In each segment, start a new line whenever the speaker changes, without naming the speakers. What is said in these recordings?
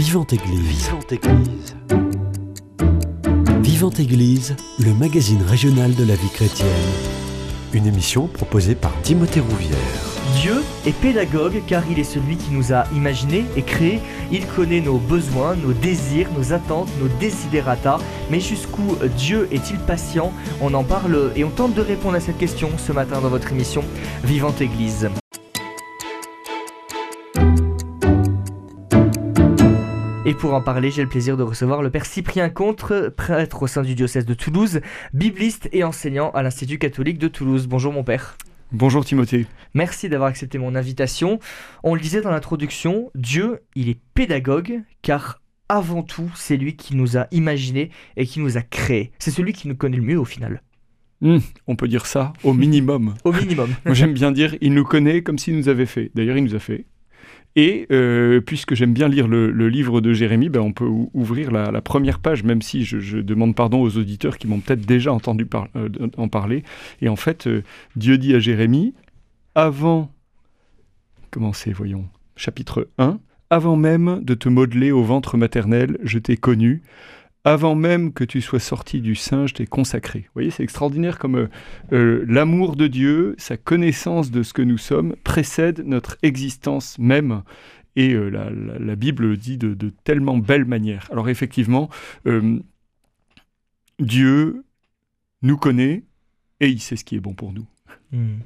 Vivante Église. Vivante Église. Vivante Église, le magazine régional de la vie chrétienne. Une émission proposée par Timothée Rouvière.
Dieu est pédagogue car il est celui qui nous a imaginés et créés. Il connaît nos besoins, nos désirs, nos attentes, nos desiderata. Mais jusqu'où Dieu est-il patient? On en parle et on tente de répondre à cette question ce matin dans votre émission Vivante Église. Et pour en parler, j'ai le plaisir de recevoir le Père Cyprien Contre, prêtre au sein du diocèse de Toulouse, bibliste et enseignant à l'Institut catholique de Toulouse. Bonjour mon Père.
Bonjour Timothée.
Merci d'avoir accepté mon invitation. On le disait dans l'introduction, Dieu, il est pédagogue car avant tout, c'est lui qui nous a imaginés et qui nous a créés. C'est celui qui nous connaît le mieux au final.
Hmm, on peut dire ça au minimum.
au minimum.
Moi j'aime bien dire, il nous connaît comme s'il nous avait fait. D'ailleurs, il nous a fait. Et euh, puisque j'aime bien lire le, livre de Jérémie, ben on peut ouvrir la, première page, même si je, demande pardon aux auditeurs qui m'ont peut-être déjà entendu euh, en parler. Et en fait, euh, Dieu dit à Jérémie, avant, comment c'est, voyons, chapitre 1, avant même de te modeler au ventre maternel, je t'ai connu avant même que tu sois sorti du sein, je t'ai consacré. Vous voyez, c'est extraordinaire comme euh, euh, l'amour de Dieu, sa connaissance de ce que nous sommes, précède notre existence même. Et euh, la, Bible le dit de, tellement belle manière. Alors effectivement, Dieu nous connaît et il sait ce qui est bon pour nous. Hmm.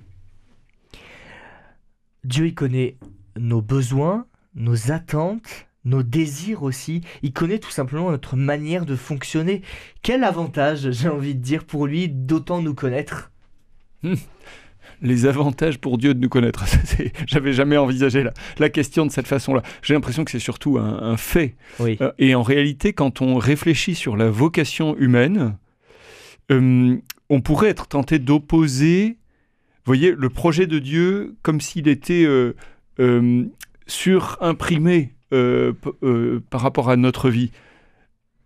Dieu, il connaît nos besoins, nos attentes, nos désirs aussi. Il connaît tout simplement notre manière de fonctionner. Quel avantage, j'ai envie de dire, pour lui d'autant nous connaître
hmm. Les avantages pour Dieu de nous connaître. J'avais jamais envisagé la, question de cette façon-là. J'ai l'impression que c'est surtout un, fait. Euh, et en réalité, quand on réfléchit sur la vocation humaine, euh, on pourrait être tenté d'opposer, voyez, le projet de Dieu comme s'il était euh, surimprimé par rapport à notre vie.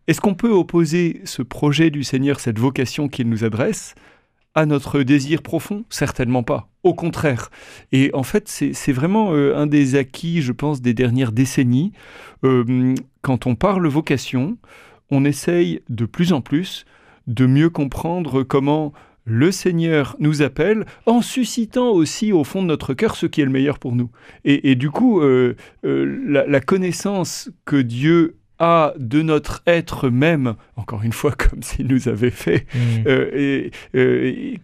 Est-ce qu'on peut opposer ce projet du Seigneur, cette vocation qu'il nous adresse, à notre désir profond? Certainement pas. Au contraire. Et en fait, c'est vraiment euh, un des acquis, je pense, des dernières décennies. quand on parle vocation, on essaye de plus en plus de mieux comprendre comment le Seigneur nous appelle en suscitant aussi au fond de notre cœur ce qui est le meilleur pour nous. Et, du coup, euh, euh, la, connaissance que Dieu a de notre être même, encore une fois comme s'il nous avait fait, mmh. euh, et,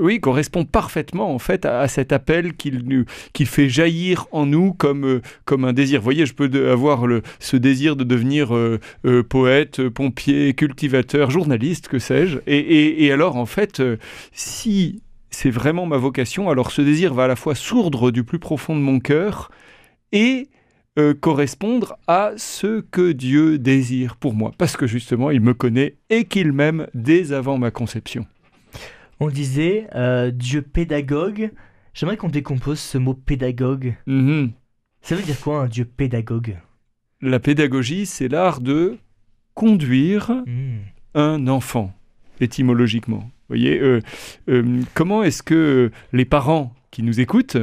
oui, correspond parfaitement en fait à, cet appel qu'il fait jaillir en nous comme, euh, comme un désir. Vous voyez, je peux avoir le, ce désir de devenir euh, euh, poète, pompier, cultivateur, journaliste, que sais-je. Et, alors en fait, si c'est vraiment ma vocation, alors ce désir va à la fois sourdre du plus profond de mon cœur et correspondre à ce que Dieu désire pour moi, parce que justement il me connaît et qu'il m'aime dès avant ma conception
on disait euh, Dieu pédagogue. J'aimerais qu'on décompose ce mot pédagogue. Mhm. Ça veut dire quoi un Dieu pédagogue?
La pédagogie, c'est l'art de conduire hmm. un enfant, étymologiquement. Vous voyez, euh, euh, comment est-ce que les parents qui nous écoutent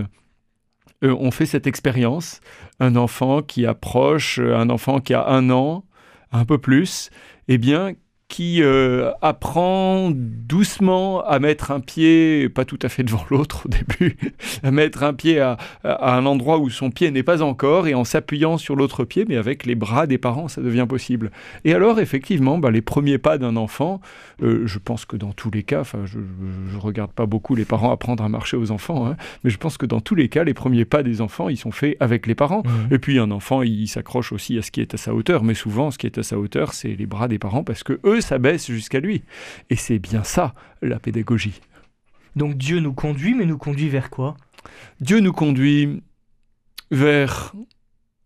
ont fait cette expérience? Un enfant qui approche, un enfant qui a un an, un peu plus, eh bien, qui euh, apprend doucement à mettre un pied, pas tout à fait devant l'autre au début, à mettre un pied à, un endroit où son pied n'est pas encore, et en s'appuyant sur l'autre pied, mais avec les bras des parents, ça devient possible. Et alors, effectivement, bah, les premiers pas d'un enfant, euh, je pense que dans tous les cas, enfin, je ne regarde pas beaucoup les parents apprendre à marcher aux enfants, hein, mais je pense que dans tous les cas, les premiers pas des enfants, ils sont faits avec les parents. Mmh. Et puis, un enfant, il s'accroche aussi à ce qui est à sa hauteur, mais souvent, ce qui est à sa hauteur, c'est les bras des parents, parce que eux, s'abaisse jusqu'à lui. Et c'est bien ça, la pédagogie.
Donc Dieu nous conduit, mais nous conduit vers quoi?
Dieu nous conduit vers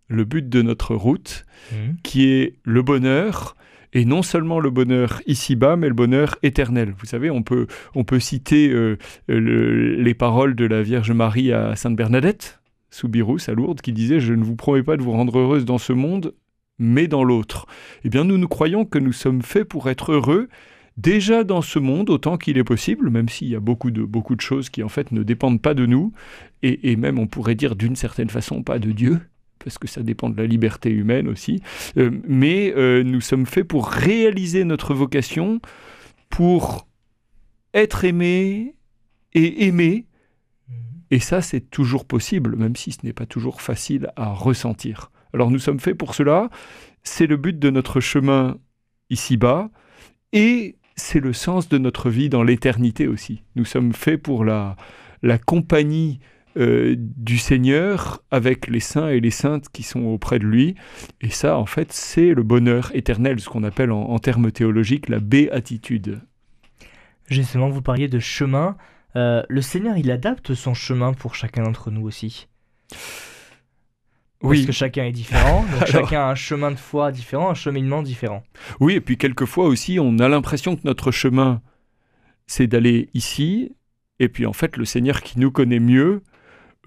le but de notre route, mmh. qui est le bonheur, et non seulement le bonheur ici-bas, mais le bonheur éternel. Vous savez, on peut, on peut citer euh, les paroles de la Vierge Marie à Sainte Bernadette, sous Birous, à Lourdes, qui disait Je ne vous promets pas de vous rendre heureuse dans ce monde, mais dans l'autre. Eh bien, nous nous croyons que nous sommes faits pour être heureux déjà dans ce monde autant qu'il est possible, même s'il y a beaucoup de, beaucoup de choses qui en fait ne dépendent pas de nous, et, même on pourrait dire d'une certaine façon pas de Dieu. parce que ça dépend de la liberté humaine aussi, euh, mais euh, nous sommes faits pour réaliser notre vocation, pour être aimé et aimer, et ça c'est toujours possible, même si ce n'est pas toujours facile à ressentir. Alors nous sommes faits pour cela, c'est le but de notre chemin ici-bas, et c'est le sens de notre vie dans l'éternité aussi. Nous sommes faits pour la, la compagnie euh, du Seigneur avec les saints et les saintes qui sont auprès de lui. Et ça, en fait, c'est le bonheur éternel, ce qu'on appelle en, termes théologiques la béatitude.
Justement, vous parliez de chemin. Euh, le Seigneur, il adapte son chemin pour chacun d'entre nous aussi. Oui. Parce que chacun est différent, donc chacun a un chemin de foi différent, un cheminement différent.
Oui, et puis quelquefois aussi, on a l'impression que notre chemin, c'est d'aller ici, et puis en fait, le Seigneur qui nous connaît mieux,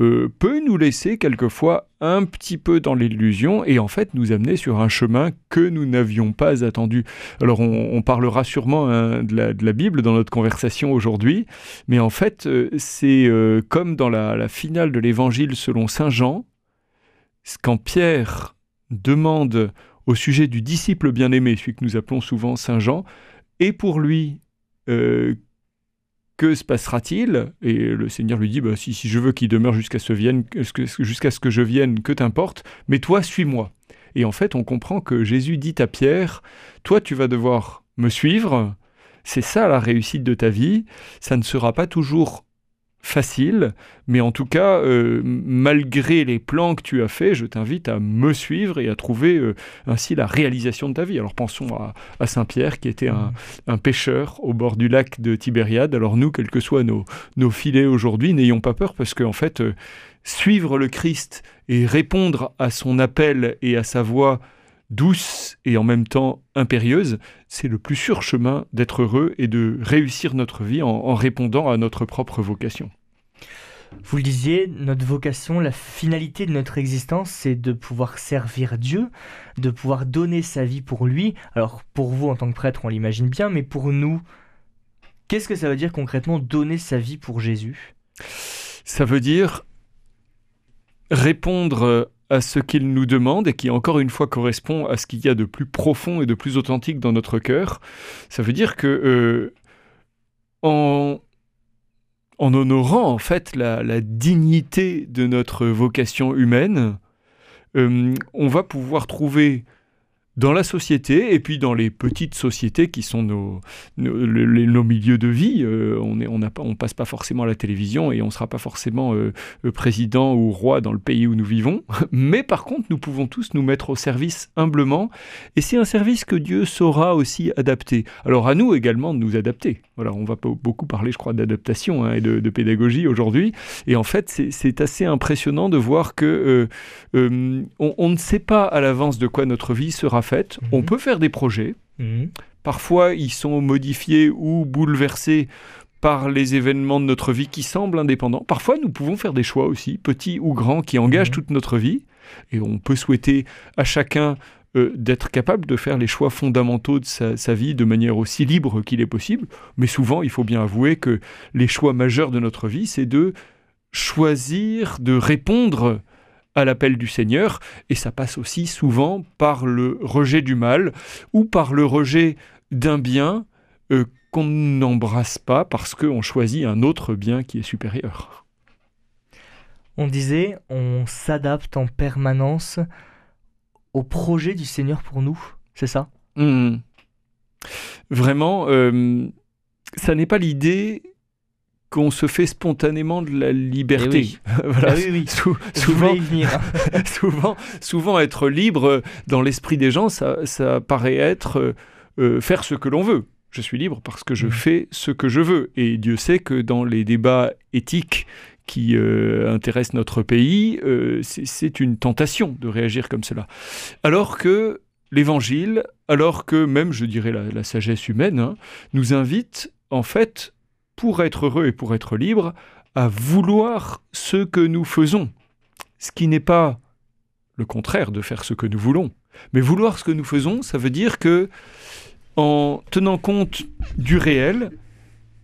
euh, peut nous laisser quelquefois un petit peu dans l'illusion et en fait nous amener sur un chemin que nous n'avions pas attendu. Alors on, parlera sûrement hein, de, la, Bible dans notre conversation aujourd'hui, mais en fait euh, c'est euh, comme dans la, finale de l'Évangile selon Saint Jean, quand Pierre demande au sujet du disciple bien-aimé, celui que nous appelons souvent Saint Jean, et pour lui que se passera-t-il? Et le Seigneur lui dit, bah, si, je veux qu'il demeure jusqu'à ce, jusqu'à ce que je vienne, que t'importe, mais toi, suis-moi. Et en fait, on comprend que Jésus dit à Pierre, toi, tu vas devoir me suivre, c'est ça la réussite de ta vie, ça ne sera pas toujours facile, mais en tout cas, euh, malgré les plans que tu as faits, je t'invite à me suivre et à trouver euh, ainsi la réalisation de ta vie. Alors pensons à, Saint-Pierre qui était mmh. un, pêcheur au bord du lac de Tibériade. Alors nous, quels que soient nos, nos filets aujourd'hui, n'ayons pas peur parce qu'en fait, euh, suivre le Christ et répondre à son appel et à sa voix douce et en même temps impérieuse, c'est le plus sûr chemin d'être heureux et de réussir notre vie en, répondant à notre propre vocation.
Vous le disiez, notre vocation, la finalité de notre existence, c'est de pouvoir servir Dieu, de pouvoir donner sa vie pour lui. Alors pour vous en tant que prêtre, on l'imagine bien, mais pour nous, qu'est-ce que ça veut dire concrètement donner sa vie pour Jésus?
Ça veut dire répondre à ce qu'il nous demande et qui encore une fois correspond à ce qu'il y a de plus profond et de plus authentique dans notre cœur. Ça veut dire que euh, en, en, honorant en fait la, dignité de notre vocation humaine, euh, on va pouvoir trouver dans la société et puis dans les petites sociétés qui sont nos, nos, milieux de vie. Euh, on est, on, on passe pas forcément à la télévision et on ne sera pas forcément euh, euh, président ou roi dans le pays où nous vivons. Mais par contre, nous pouvons tous nous mettre au service humblement et c'est un service que Dieu saura aussi adapter. Alors à nous également de nous adapter. Voilà, on va beaucoup parler, je crois, d'adaptation hein, et de, pédagogie aujourd'hui. Et en fait, c'est assez impressionnant de voir que on, on ne sait pas à l'avance de quoi notre vie sera fait. On mhm. peut faire des projets. Mhm. Parfois, ils sont modifiés ou bouleversés par les événements de notre vie qui semblent indépendants. Parfois, nous pouvons faire des choix aussi, petits ou grands, qui engagent mhm. toute notre vie. Et on peut souhaiter à chacun euh, d'être capable de faire les choix fondamentaux de sa, vie de manière aussi libre qu'il est possible. Mais souvent, il faut bien avouer que les choix majeurs de notre vie, c'est de choisir de répondre à l'appel du Seigneur, et ça passe aussi souvent par le rejet du mal ou par le rejet d'un bien euh, qu'on n'embrasse pas parce qu'on choisit un autre bien qui est supérieur.
On disait, on s'adapte en permanence au projet du Seigneur pour nous, c'est ça?
Mmh. Vraiment, euh, ça n'est pas l'idée qu'on se fait spontanément de la liberté.
voilà. oui,
souvent, souvent, souvent, être libre dans l'esprit des gens, ça, ça paraît être euh, euh, faire ce que l'on veut. Je suis libre parce que je mm. fais ce que je veux. Et Dieu sait que dans les débats éthiques qui euh, intéressent notre pays, c'est une tentation de réagir comme cela. Alors que l'Évangile, alors que même, je dirais, la, sagesse humaine, hein, nous invite en fait pour être heureux et pour être libre, à vouloir ce que nous faisons. Ce qui n'est pas le contraire de faire ce que nous voulons. Mais vouloir ce que nous faisons, ça veut dire que, en tenant compte du réel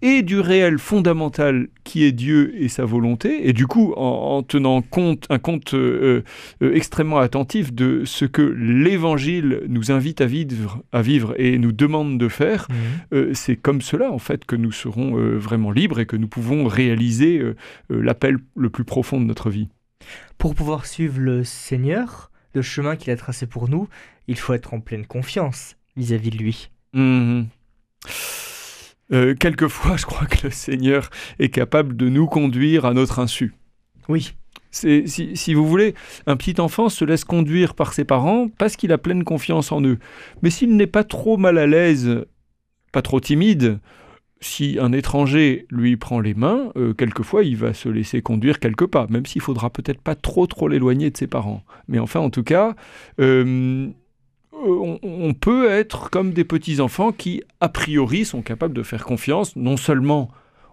et du réel fondamental qui est Dieu et sa volonté, et du coup en, tenant compte, un compte euh, euh, extrêmement attentif de ce que l'Évangile nous invite à vivre, à vivre et nous demande de faire, mmh. euh, c'est comme cela en fait que nous serons vraiment libres et que nous pouvons réaliser l'appel le plus profond de notre vie.
Pour pouvoir suivre le Seigneur, le chemin qu'il a tracé pour nous, il faut être en pleine confiance vis-à-vis de lui.
Mmh. Euh, quelquefois, je crois que le Seigneur est capable de nous conduire à notre insu.
Oui.
Si, si, vous voulez, un petit enfant se laisse conduire par ses parents parce qu'il a pleine confiance en eux. Mais s'il n'est pas trop mal à l'aise, pas trop timide, si un étranger lui prend les mains, euh, quelquefois il va se laisser conduire quelque pas, même s'il faudra peut-être pas trop trop l'éloigner de ses parents. Mais enfin, en tout cas, euh, on, peut être comme des petits-enfants qui, a priori, sont capables de faire confiance non seulement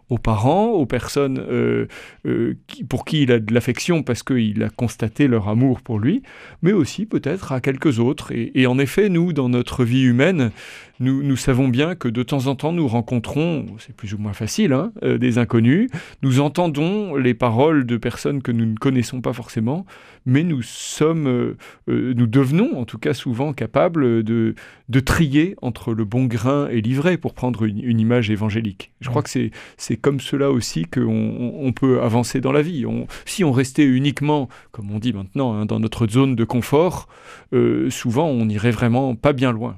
aux parents, aux personnes euh, euh, pour qui il a de l'affection parce qu'il a constaté leur amour pour lui, mais aussi peut-être à quelques autres. et, en effet, nous, dans notre vie humaine, nous, savons bien que de temps en temps, nous rencontrons, c'est plus ou moins facile, hein, euh, des inconnus. Nous entendons les paroles de personnes que nous ne connaissons pas forcément, mais nous sommes, euh, euh, nous devenons en tout cas souvent capables de, de trier entre le bon grain et l'ivraie, pour prendre une, image évangélique. Je crois que c'est comme cela aussi qu'on on peut avancer dans la vie. si on restait uniquement, comme on dit maintenant, hein, dans notre zone de confort, souvent on n'irait vraiment pas bien loin.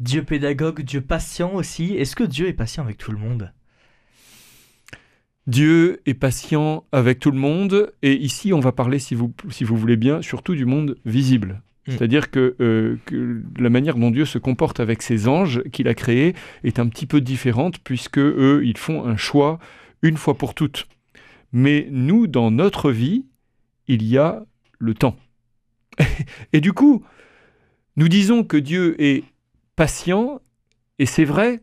Dieu pédagogue, Dieu patient aussi. Est-ce que Dieu est patient avec tout le monde?
Dieu est patient avec tout le monde, et ici on va parler, si vous, si vous voulez bien, surtout du monde visible. Mm. C'est-à-dire que, euh, que, la manière dont Dieu se comporte avec ses anges qu'il a créés est un petit peu différente, puisque eux, ils font un choix une fois pour toutes. Mais nous, dans notre vie, il y a le temps. et du coup, nous disons que Dieu est patient, et c'est vrai,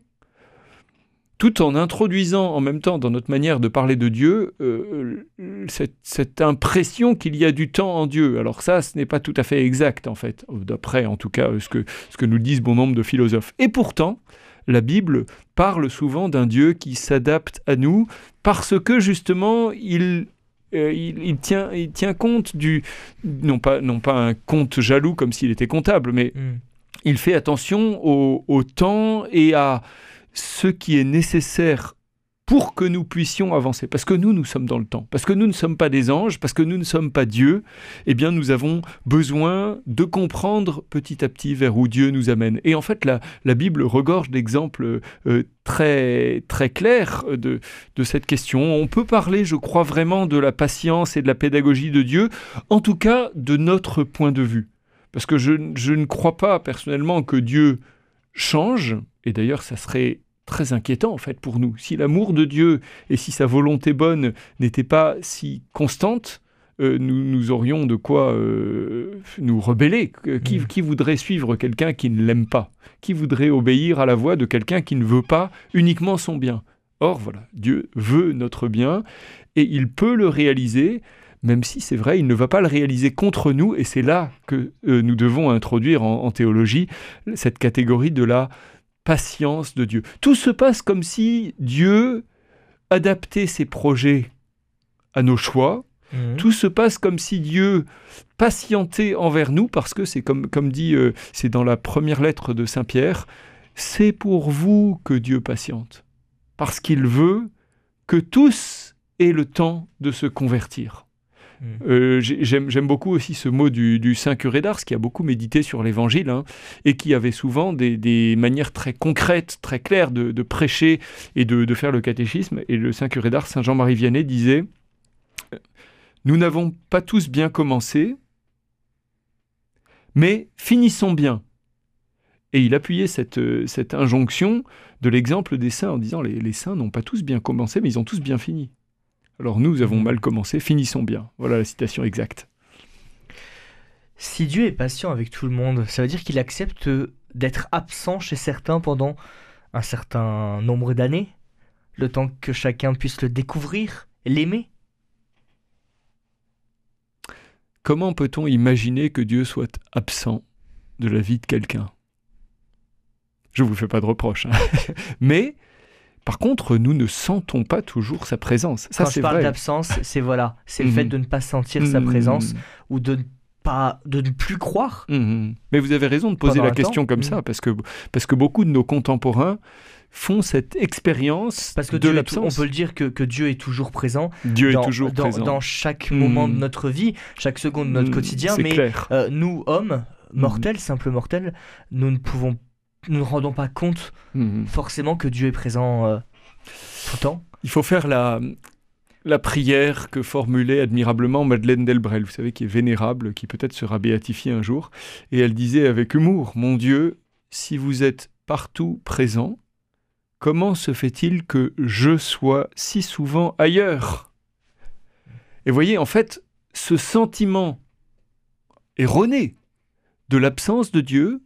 tout en introduisant en même temps dans notre manière de parler de Dieu euh, cette, impression qu'il y a du temps en Dieu. Alors ça, ce n'est pas tout à fait exact en fait, d'après en tout cas ce que, ce que nous disent bon nombre de philosophes. Et pourtant, la Bible parle souvent d'un Dieu qui s'adapte à nous parce que justement il euh, il, tient, il tient compte du non pas non pas un compte jaloux comme s'il était comptable, mais hmm il fait attention au, temps et à ce qui est nécessaire pour que nous puissions avancer. Parce que nous, nous sommes dans le temps. Parce que nous ne sommes pas des anges, parce que nous ne sommes pas Dieu, eh bien, nous avons besoin de comprendre petit à petit vers où Dieu nous amène. Et en fait, la, Bible regorge d'exemples euh, très, très clairs de, de cette question. On peut parler, je crois vraiment, de la patience et de la pédagogie de Dieu, en tout cas de notre point de vue. Parce que je, ne crois pas personnellement que Dieu change, et d'ailleurs ça serait très inquiétant en fait pour nous. Si l'amour de Dieu et si sa volonté bonne n'était pas si constante, euh, nous, nous, aurions de quoi euh, nous rebeller. Qui, mm. qui voudrait suivre quelqu'un qui ne l'aime pas? Qui voudrait obéir à la voix de quelqu'un qui ne veut pas uniquement son bien? Or, voilà, Dieu veut notre bien et il peut le réaliser même si c'est vrai, il ne va pas le réaliser contre nous, et c'est là que euh, nous devons introduire en, théologie cette catégorie de la patience de Dieu. Tout se passe comme si Dieu adaptait ses projets à nos choix, mhm. Tout se passe comme si Dieu patientait envers nous, parce que c'est comme, comme dit, euh, c'est dans la première lettre de Saint Pierre, c'est pour vous que Dieu patiente, parce qu'il veut que tous aient le temps de se convertir. Euh, j'aime beaucoup aussi ce mot du, Saint curé d'Ars qui a beaucoup médité sur l'Évangile hein, et qui avait souvent des, manières très concrètes, très claires de, prêcher et de, faire le catéchisme. Et le Saint curé d'Ars, Saint Jean-Marie Vianney, disait Nous n'avons pas tous bien commencé, mais finissons bien. Et il appuyait cette, cette injonction de l'exemple des saints en disant les saints n'ont pas tous bien commencé, mais ils ont tous bien fini. Alors nous avons mal commencé, finissons bien. Voilà la citation exacte.
Si Dieu est patient avec tout le monde, ça veut dire qu'il accepte d'être absent chez certains pendant un certain nombre d'années, le temps que chacun puisse le découvrir, l'aimer.
Comment peut-on imaginer que Dieu soit absent de la vie de quelqu'un? Je ne vous fais pas de reproche, hein. mais Par contre, nous ne sentons pas toujours sa présence.
Ça, Quand je parle d'absence, c'est voilà, c'est le fait mhm. de ne pas sentir sa présence ou de pas, de ne plus croire.
Mhm. Mais vous avez raison de poser la question comme ça, parce que, parce que beaucoup de nos contemporains font cette expérience
Parce que
de
l'absence. On peut le dire que, que, Dieu est toujours présent.
Dieu
dans,
est toujours
dans,
présent.
Dans chaque moment de notre vie, chaque seconde de notre quotidien. Mais euh, nous, hommes, mortels, simples mortels, nous ne pouvons, nous ne rendons pas compte forcément que Dieu est présent euh, tout le temps.
Il faut faire la, la prière que formulait admirablement Madeleine Delbrel, vous savez, qui est vénérable, qui peut-être sera béatifiée un jour. Et elle disait avec humour, Mon Dieu, si vous êtes partout présent, comment se fait-il que je sois si souvent ailleurs? Et voyez, en fait, ce sentiment erroné de l'absence de Dieu,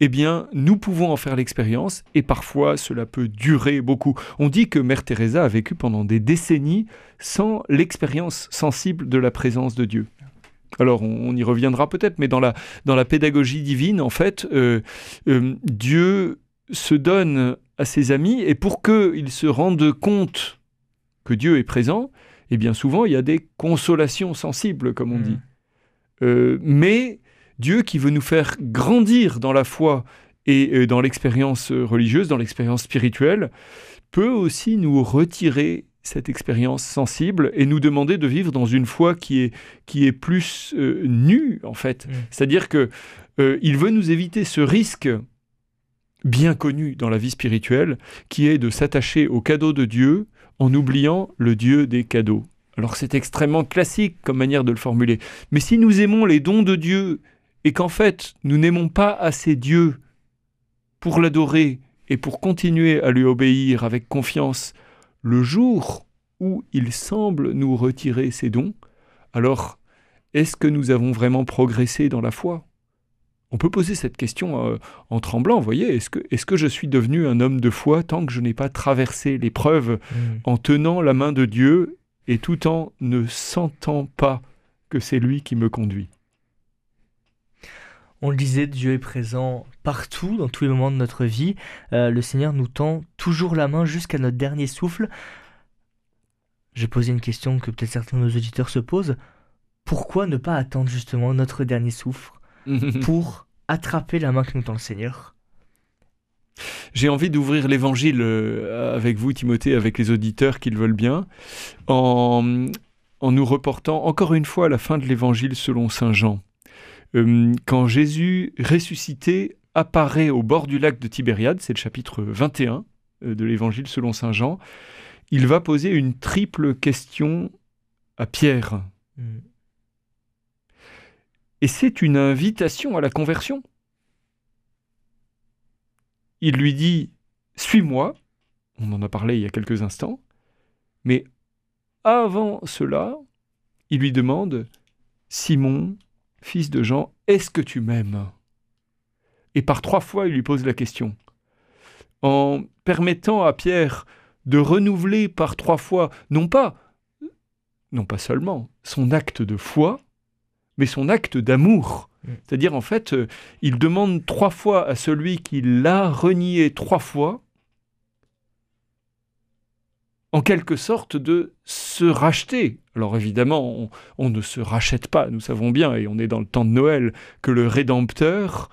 eh bien, nous pouvons en faire l'expérience et parfois cela peut durer beaucoup. On dit que Mère Teresa a vécu pendant des décennies sans l'expérience sensible de la présence de Dieu. Alors, on, y reviendra peut-être, mais dans la, dans la pédagogie divine, en fait, euh, euh, Dieu se donne à ses amis et pour qu'ils se rendent compte que Dieu est présent, et eh bien souvent il y a des consolations sensibles, comme on mm. dit. Euh, mais Dieu qui veut nous faire grandir dans la foi et euh, dans l'expérience religieuse, dans l'expérience spirituelle, peut aussi nous retirer cette expérience sensible et nous demander de vivre dans une foi qui est, qui est plus euh, nue, en fait. Mm. C'est-à-dire que il veut nous éviter ce risque bien connu dans la vie spirituelle, qui est de s'attacher au cadeau de Dieu en oubliant le Dieu des cadeaux. Alors c'est extrêmement classique comme manière de le formuler. Mais si nous aimons les dons de Dieu et qu'en fait nous n'aimons pas assez Dieu pour l'adorer et pour continuer à lui obéir avec confiance le jour où il semble nous retirer ses dons, alors est-ce que nous avons vraiment progressé dans la foi? On peut poser cette question euh, en tremblant, vous voyez, est-ce que, est que je suis devenu un homme de foi tant que je n'ai pas traversé l'épreuve mm. en tenant la main de Dieu et tout en ne sentant pas que c'est lui qui me conduit?
On le disait, Dieu est présent partout, dans tous les moments de notre vie. Euh, le Seigneur nous tend toujours la main jusqu'à notre dernier souffle. Je posais une question que peut-être certains de nos auditeurs se posent. Pourquoi ne pas attendre justement notre dernier souffle pour attraper la main que nous tend le Seigneur?
J'ai envie d'ouvrir l'évangile euh, avec vous, Timothée, avec les auditeurs qui le veulent bien, en, en nous reportant encore une fois à la fin de l'évangile selon Saint Jean. Euh, quand Jésus ressuscité apparaît au bord du lac de Tibériade, c'est le chapitre 21 euh, de l'évangile selon Saint Jean, il va poser une triple question à Pierre. Mm. Et c'est une invitation à la conversion. Il lui dit Suis-moi, on en a parlé il y a quelques instants, mais avant cela, il lui demande Simon, fils de Jean, est-ce que tu m'aimes? Et par trois fois, il lui pose la question. En permettant à Pierre de renouveler par trois fois, non pas, non pas seulement son acte de foi, mais son acte d'amour. Mm. C'est-à-dire, en fait, euh, il demande trois fois à celui qui l'a renié trois fois, en quelque sorte, de se racheter. Alors évidemment, on, ne se rachète pas, nous savons bien, et on est dans le temps de Noël, que le Rédempteur,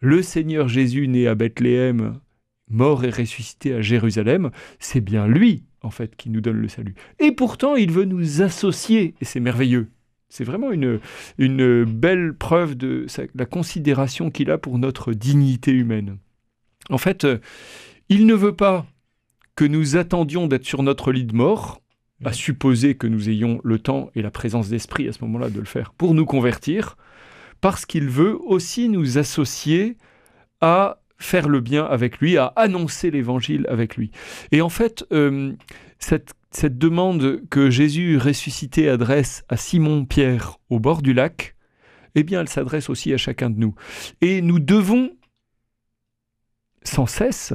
le Seigneur Jésus né à Bethléem, mort et ressuscité à Jérusalem, c'est bien lui, en fait, qui nous donne le salut. Et pourtant, il veut nous associer, et c'est merveilleux. C'est vraiment une, une belle preuve de la considération qu'il a pour notre dignité humaine. En fait, euh, il ne veut pas que nous attendions d'être sur notre lit de mort, à supposer que nous ayons le temps et la présence d'esprit à ce moment-là de le faire, pour nous convertir, parce qu'il veut aussi nous associer à faire le bien avec lui, à annoncer l'évangile avec lui. Et en fait, euh, cette cette demande que Jésus ressuscité adresse à Simon-Pierre au bord du lac, eh bien, elle s'adresse aussi à chacun de nous. Et nous devons sans cesse,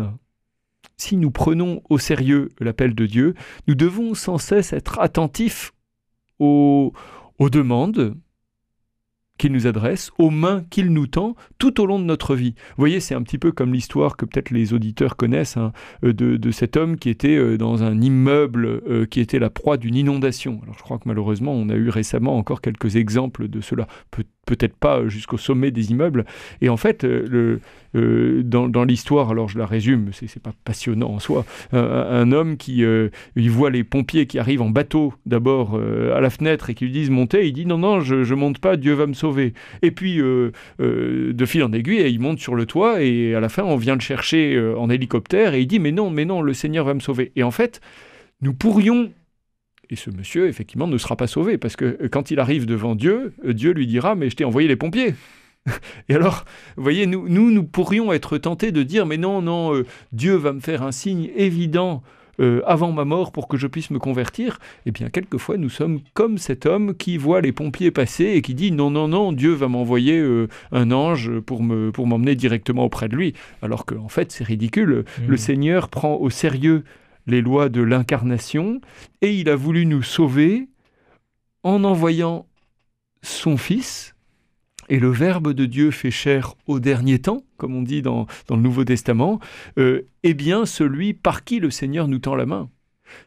si nous prenons au sérieux l'appel de Dieu, nous devons sans cesse être attentifs aux, demandes qu'il nous adresse, aux mains qu'il nous tend tout au long de notre vie. Vous voyez, c'est un petit peu comme l'histoire que peut-être les auditeurs connaissent hein, euh, de, cet homme qui était euh, dans un immeuble euh, qui était la proie d'une inondation. Alors je crois que malheureusement, on a eu récemment encore quelques exemples de cela. Peut peut-être pas jusqu'au sommet des immeubles. Et en fait, le, dans, l'histoire, alors je la résume, c'est pas passionnant en soi, un, homme qui il voit les pompiers qui arrivent en bateau d'abord à la fenêtre et qui lui disent montez, il dit non, non, je, je monte pas, Dieu va me sauver et puis, euh, euh, de fil en aiguille, il monte sur le toit et à la fin, on vient le chercher euh, en hélicoptère et il dit Mais non, mais non, le Seigneur va me sauver. Et en fait, nous pourrions et ce monsieur, effectivement, ne sera pas sauvé, parce que quand il arrive devant Dieu, Dieu lui dira, mais je t'ai envoyé les pompiers. Et alors, vous voyez, nous, nous, nous pourrions être tentés de dire, mais non, non, Dieu va me faire un signe évident euh, avant ma mort pour que je puisse me convertir, eh bien quelquefois nous sommes comme cet homme qui voit les pompiers passer et qui dit non non non Dieu va m'envoyer euh, un ange pour me pour m'emmener directement auprès de lui, alors qu'en en fait c'est ridicule. Mmh. Le Seigneur prend au sérieux les lois de l'incarnation et il a voulu nous sauver en envoyant son Fils et le Verbe de Dieu fait chair au dernier temps, comme on dit dans, le Nouveau Testament, euh, eh bien celui par qui le Seigneur nous tend la main.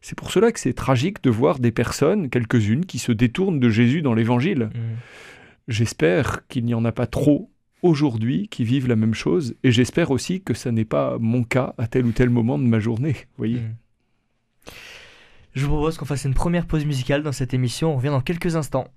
C'est pour cela que c'est tragique de voir des personnes, quelques-unes, qui se détournent de Jésus dans l'Évangile. Mmh. J'espère qu'il n'y en a pas trop aujourd'hui qui vivent la même chose, et j'espère aussi que ça n'est pas mon cas à tel ou tel moment de ma journée. voyez. Mmh.
Je vous propose qu'on fasse une première pause musicale dans cette émission. On revient dans quelques instants.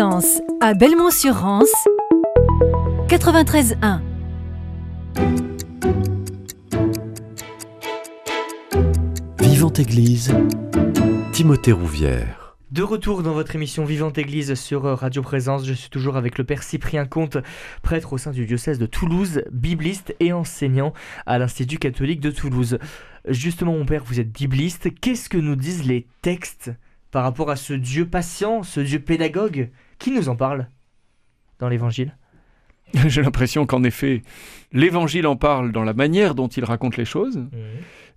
Présence à Belmont-sur-Rance 93.1
Vivante Église, Timothée Rouvière.
De retour dans votre émission Vivante Église sur Radio Présence, je suis toujours avec le Père Cyprien Comte, prêtre au sein du diocèse de Toulouse, bibliste et enseignant à l'Institut catholique de Toulouse. Justement, mon Père, vous êtes bibliste. Qu'est-ce que nous disent les textes par rapport à ce Dieu patient, ce Dieu pédagogue? Qui nous en parle dans l'Évangile
J'ai l'impression qu'en effet, l'Évangile en parle dans la manière dont il raconte les choses. Mmh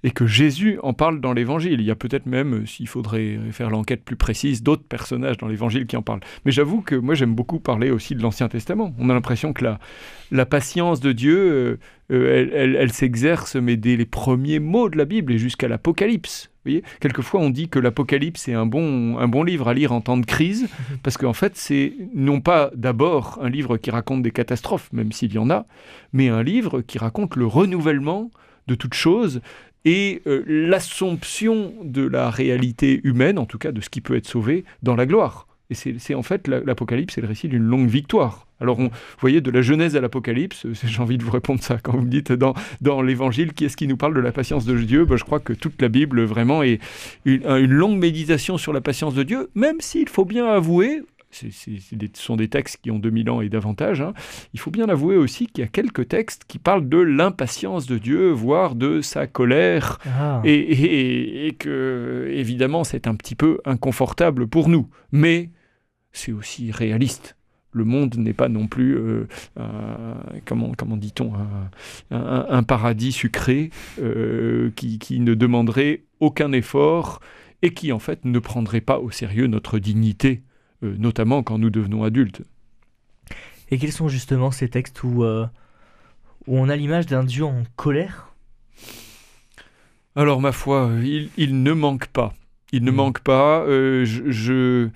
et que Jésus en parle dans l'Évangile. Il y a peut-être même, euh, s'il faudrait faire l'enquête plus précise, d'autres personnages dans l'Évangile qui en parlent. Mais j'avoue que moi j'aime beaucoup parler aussi de l'Ancien Testament. On a l'impression que la, la patience de Dieu, euh, euh, elle, elle, s'exerce mais dès les premiers mots de la Bible et jusqu'à l'Apocalypse. Vous voyez Quelquefois on dit que l'Apocalypse est un bon, un bon livre à lire en temps de crise, parce qu'en fait c'est non pas d'abord un livre qui raconte des catastrophes, même s'il y en a, mais un livre qui raconte le renouvellement de toute chose et euh, l'assomption de la réalité humaine, en tout cas de ce qui peut être sauvé, dans la gloire. Et c'est en fait l'Apocalypse, c'est le récit d'une longue victoire. Alors, vous voyez, de la Genèse à l'Apocalypse, j'ai envie de vous répondre ça quand vous me dites dans, dans l'Évangile, qui est-ce qui nous parle de la patience de Dieu? Ben, Je crois que toute la Bible vraiment est une, une longue méditation sur la patience de Dieu, même s'il faut bien avouer, ce sont des textes qui ont 2000 ans et davantage, hein. il faut bien avouer aussi qu'il y a quelques textes qui parlent de l'impatience de Dieu, voire de sa colère, ah. et, que, évidemment, c'est un petit peu inconfortable pour nous, mais c'est aussi réaliste. Le monde n'est pas non plus, euh, comment, comment dit-on, un, paradis sucré euh, qui, qui ne demanderait aucun effort et qui en fait ne prendrait pas au sérieux notre dignité euh, notamment quand nous devenons adultes.
Et quels sont justement ces textes où, où on a l'image d'un Dieu en colère?
Alors ma foi, il, ne manque pas. Il ne hmm. manque pas. Euh, je,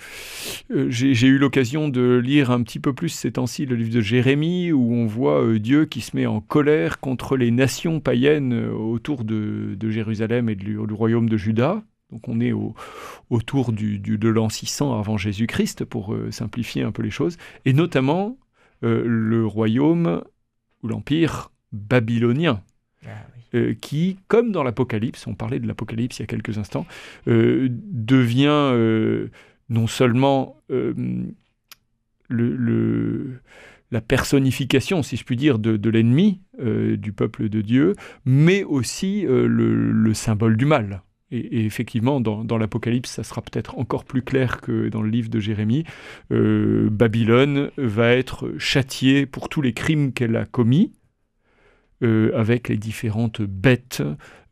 j'ai, eu l'occasion de lire un petit peu plus ces temps-ci le livre de Jérémie, où on voit Dieu qui se met en colère contre les nations païennes autour de, Jérusalem et du royaume de Juda. Donc on est autour du, de l'an 600 avant Jésus-Christ pour euh, simplifier un peu les choses, et notamment euh, le royaume ou l'empire babylonien. Ah euh, qui, comme dans l'Apocalypse, on parlait de l'Apocalypse il y a quelques instants, devient non seulement le, la personnification, si je puis dire, de, l'ennemi du peuple de Dieu, mais aussi le, symbole du mal. Et, effectivement, dans, l'Apocalypse, ça sera peut-être encore plus clair que dans le livre de Jérémie. Euh, Babylone va être châtiée pour tous les crimes qu'elle a commis, euh, avec les différentes bêtes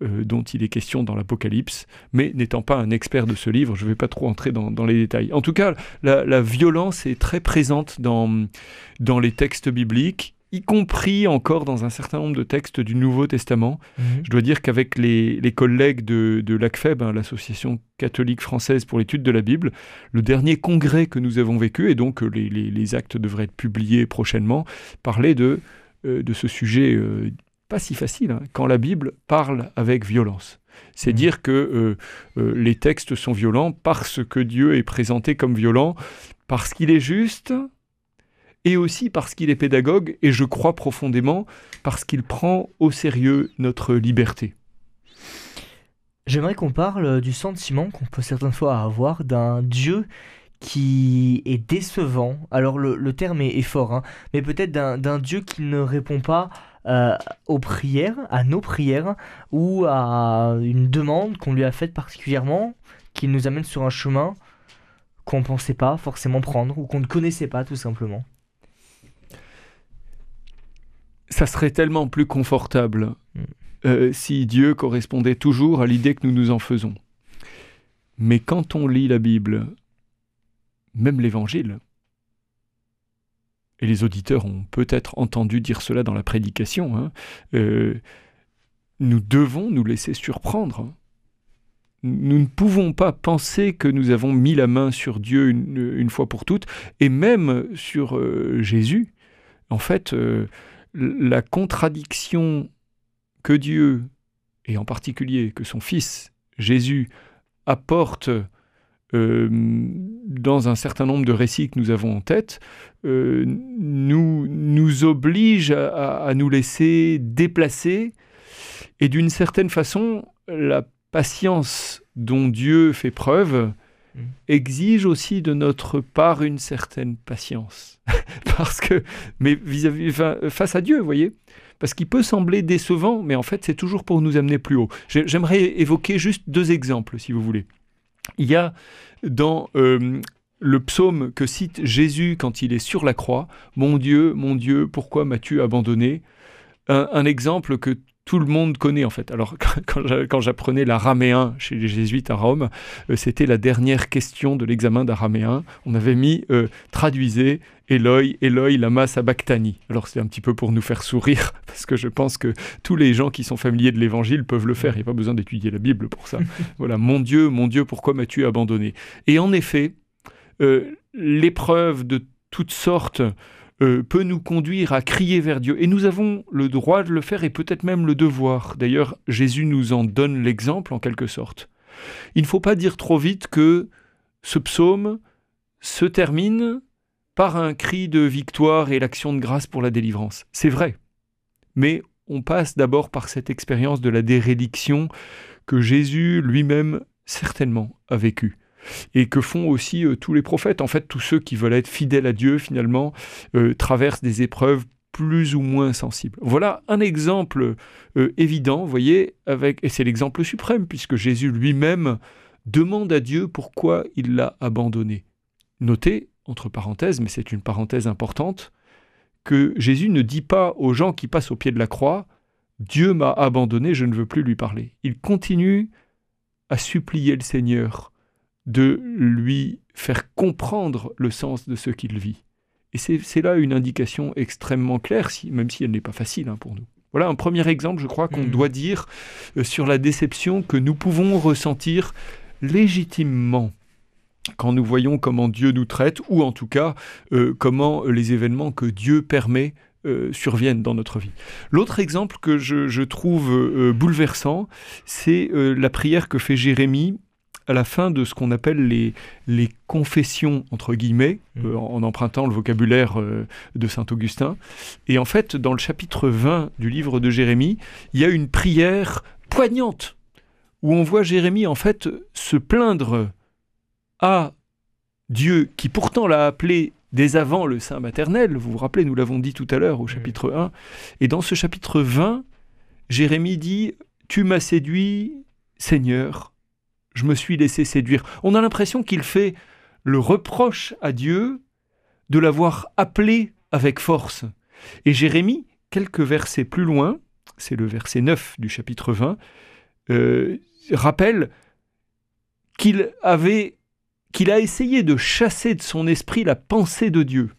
euh, dont il est question dans l'Apocalypse. Mais n'étant pas un expert de ce livre, je ne vais pas trop entrer dans, les détails. En tout cas, la, la, violence est très présente dans, dans les textes bibliques y compris encore dans un certain nombre de textes du Nouveau Testament. Mhm. Je dois dire qu'avec les, collègues de, de l'ACFEB, hein, l'Association catholique française pour l'étude de la Bible, le dernier congrès que nous avons vécu, et donc euh, les, actes devraient être publiés prochainement, parlait de, de ce sujet euh, pas si facile, hein, quand la Bible parle avec violence. C'est mhm. dire que les textes sont violents parce que Dieu est présenté comme violent, parce qu'il est juste, et aussi parce qu'il est pédagogue, et je crois profondément parce qu'il prend au sérieux notre liberté.
J'aimerais qu'on parle du sentiment qu'on peut certaines fois avoir d'un Dieu qui est décevant. Alors le, terme est, fort, hein, mais peut-être d'un Dieu qui ne répond pas euh, aux prières, à nos prières, ou à une demande qu'on lui a faite particulièrement, qui nous amène sur un chemin qu'on ne pensait pas forcément prendre, ou qu'on ne connaissait pas tout simplement
ça serait tellement plus confortable mm. euh, si Dieu correspondait toujours à l'idée que nous nous en faisons. Mais quand on lit la Bible, même l'Évangile, et les auditeurs ont peut-être entendu dire cela dans la prédication, hein, euh, nous devons nous laisser surprendre. Nous ne pouvons pas penser que nous avons mis la main sur Dieu une, fois pour toutes, et même sur euh, Jésus. En fait, la contradiction que Dieu, et en particulier que son Fils Jésus, apporte euh, dans un certain nombre de récits que nous avons en tête, euh, nous, nous oblige à, nous laisser déplacer. Et d'une certaine façon, la patience dont Dieu fait preuve mm. exige aussi de notre part une certaine patience. Parce que, mais vis-à-vis, face à Dieu, vous voyez parce qu'il peut sembler décevant, mais en fait, c'est toujours pour nous amener plus haut. J'aimerais évoquer juste deux exemples, si vous voulez. Il y a dans euh, le psaume que cite Jésus quand il est sur la croix, Mon Dieu, mon Dieu, pourquoi m'as-tu abandonné? Un, exemple que tout le monde connaît en fait. Alors quand j'apprenais l'araméen chez les jésuites à Rome, euh, c'était la dernière question de l'examen d'araméen. On avait mis euh, traduisez Eloi, Eloi lama sabachthani. Alors c'est un petit peu pour nous faire sourire parce que je pense que tous les gens qui sont familiers de l'évangile peuvent le faire. Il n'y a pas besoin d'étudier la Bible pour ça. voilà, mon Dieu, mon Dieu, pourquoi m'as-tu abandonné? Et en effet, euh, l'épreuve de toutes sortes euh, peut nous conduire à crier vers Dieu. Et nous avons le droit de le faire et peut-être même le devoir. D'ailleurs, Jésus nous en donne l'exemple en quelque sorte. Il ne faut pas dire trop vite que ce psaume se termine par un cri de victoire et l'action de grâce pour la délivrance. C'est vrai. Mais on passe d'abord par cette expérience de la dérédiction que Jésus lui-même certainement a vécue et que font aussi euh, tous les prophètes. En fait, tous ceux qui veulent être fidèles à Dieu, finalement, euh, traversent des épreuves plus ou moins sensibles. Voilà un exemple euh, évident, vous voyez, et c'est l'exemple suprême, puisque Jésus lui-même demande à Dieu pourquoi il l'a abandonné. Notez, entre parenthèses, mais c'est une parenthèse importante, que Jésus ne dit pas aux gens qui passent au pied de la croix, Dieu m'a abandonné, je ne veux plus lui parler. Il continue à supplier le Seigneur de lui faire comprendre le sens de ce qu'il vit. Et c'est là une indication extrêmement claire, même si elle n'est pas facile hein, pour nous. Voilà un premier exemple, je crois, qu'on mm. doit dire euh, sur la déception que nous pouvons ressentir légitimement quand nous voyons comment Dieu nous traite, ou en tout cas euh, comment les événements que Dieu permet euh, surviennent dans notre vie. L'autre exemple que je, trouve bouleversant, c'est la prière que fait Jérémie à la fin de ce qu'on appelle les, les confessions, entre guillemets, mmh. euh, en, empruntant le vocabulaire euh, de Saint Augustin. Et en fait, dans le chapitre 20 du livre de Jérémie, il y a une prière poignante, où on voit Jérémie, en fait, se plaindre à Dieu, qui pourtant l'a appelé dès avant le Saint maternel, vous vous rappelez, nous l'avons dit tout à l'heure au mmh. chapitre 1, et dans ce chapitre 20, Jérémie dit, Tu m'as séduit, Seigneur, je me suis laissé séduire. On a l'impression qu'il fait le reproche à Dieu de l'avoir appelé avec force. Et Jérémie, quelques versets plus loin, c'est le verset 9 du chapitre 20, euh, rappelle qu'il avait qu'il a essayé de chasser de son esprit la pensée de Dieu,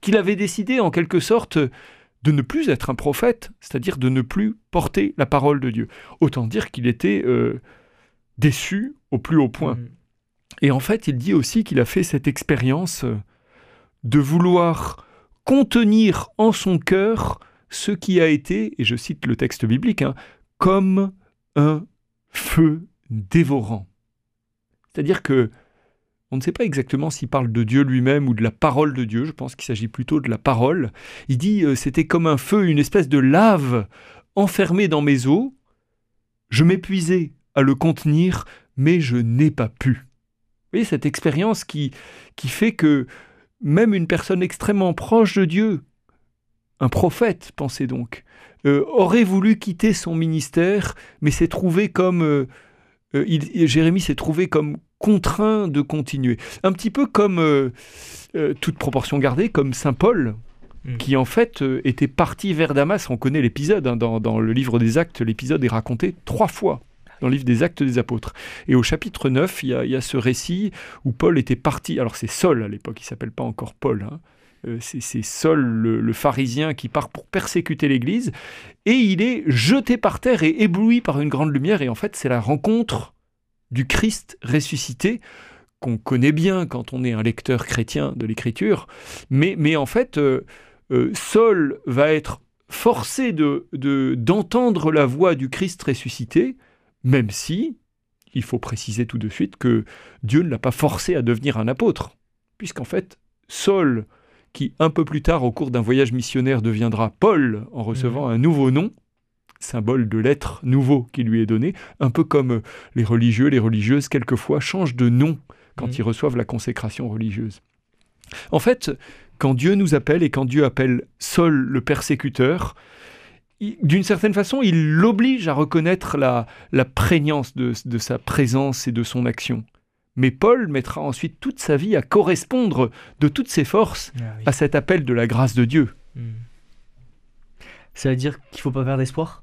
qu'il avait décidé en quelque sorte de ne plus être un prophète, c'est-à-dire de ne plus porter la parole de Dieu. Autant dire qu'il était euh, déçu au plus haut point. Mm. Et en fait, il dit aussi qu'il a fait cette expérience de vouloir contenir en son cœur ce qui a été, et je cite le texte biblique, hein, comme un feu dévorant. C'est-à-dire que on ne sait pas exactement s'il parle de Dieu lui-même ou de la parole de Dieu, je pense qu'il s'agit plutôt de la parole. Il dit euh, c'était comme un feu, une espèce de lave enfermée dans mes os. Je m'épuisais à le contenir, mais je n'ai pas pu. Vous voyez cette expérience qui, qui fait que même une personne extrêmement proche de Dieu, un prophète, pensez donc, euh, aurait voulu quitter son ministère, mais s'est trouvé comme... Euh, euh, Jérémie s'est trouvé comme contraint de continuer. Un petit peu comme, toute proportion gardée, comme Saint Paul, hmm. qui en fait était parti vers Damas. On connaît l'épisode, hein, dans, dans, le livre des actes, l'épisode est raconté trois fois dans le livre des Actes des Apôtres. Et au chapitre 9, il y a, ce récit où Paul était parti. Alors c'est Saul à l'époque, il s'appelle pas encore Paul. Hein. Euh, c'est Saul, le, pharisien, qui part pour persécuter l'Église. Et il est jeté par terre et ébloui par une grande lumière. Et en fait, c'est la rencontre du Christ ressuscité qu'on connaît bien quand on est un lecteur chrétien de l'Écriture. Mais, en fait, euh, euh, Saul va être forcé d'entendre de, d'entendre la voix du Christ ressuscité même si, il faut préciser tout de suite que Dieu ne l'a pas forcé à devenir un apôtre, puisqu'en fait, Saul, qui un peu plus tard, au cours d'un voyage missionnaire, deviendra Paul en recevant mhm. un nouveau nom, symbole de l'être nouveau qui lui est donné, un peu comme les religieux, les religieuses, quelquefois changent de nom quand mmh. ils reçoivent la consécration religieuse. En fait, quand Dieu nous appelle et quand Dieu appelle Saul le persécuteur, d'une certaine façon, il l'oblige à reconnaître la, prégnance de, sa présence et de son action. Mais Paul mettra ensuite toute sa vie à correspondre de toutes ses forces ah à cet appel de la grâce de Dieu. Hmm.
Ça veut dire qu'il ne faut pas perdre espoir?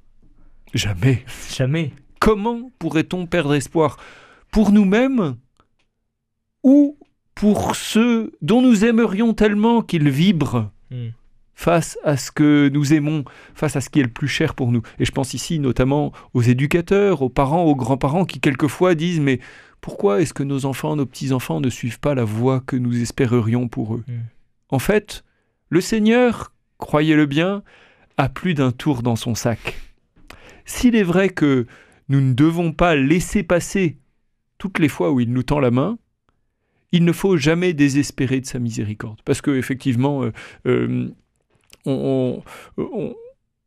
Jamais.
Jamais.
Comment pourrait-on perdre espoir? Pour nous-mêmes ou pour ceux dont nous aimerions tellement qu'ils vibrent? Hmm. Face à ce que nous aimons, face à ce qui est le plus cher pour nous. Et je pense ici notamment aux éducateurs, aux parents, aux grands-parents qui quelquefois disent mais pourquoi est-ce que nos enfants, nos petits-enfants ne suivent pas la voie que nous espérerions pour eux? Hmm. En fait, le Seigneur, croyez-le bien, a plus d'un tour dans son sac. S'il est vrai que nous ne devons pas laisser passer toutes les fois où il nous tend la main, il ne faut jamais désespérer de sa miséricorde. Parce que effectivement, euh, euh, on,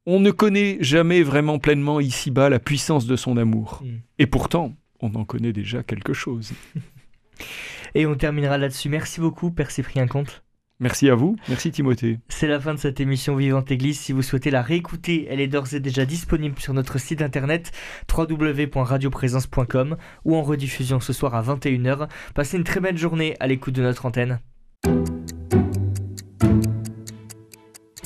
ne connaît jamais vraiment pleinement ici-bas la puissance de son amour. Mm. Et pourtant, on en connaît déjà quelque chose.
Et on terminera là-dessus. Merci beaucoup, Père Cyprien Comte.
Merci à vous, merci Timothée.
C'est la fin de cette émission Vivante Église. Si vous souhaitez la réécouter, elle est d'ores et déjà disponible sur notre site internet www.radioprésence.com ou en rediffusion ce soir à 21h. Passez une très belle journée à l'écoute de notre antenne.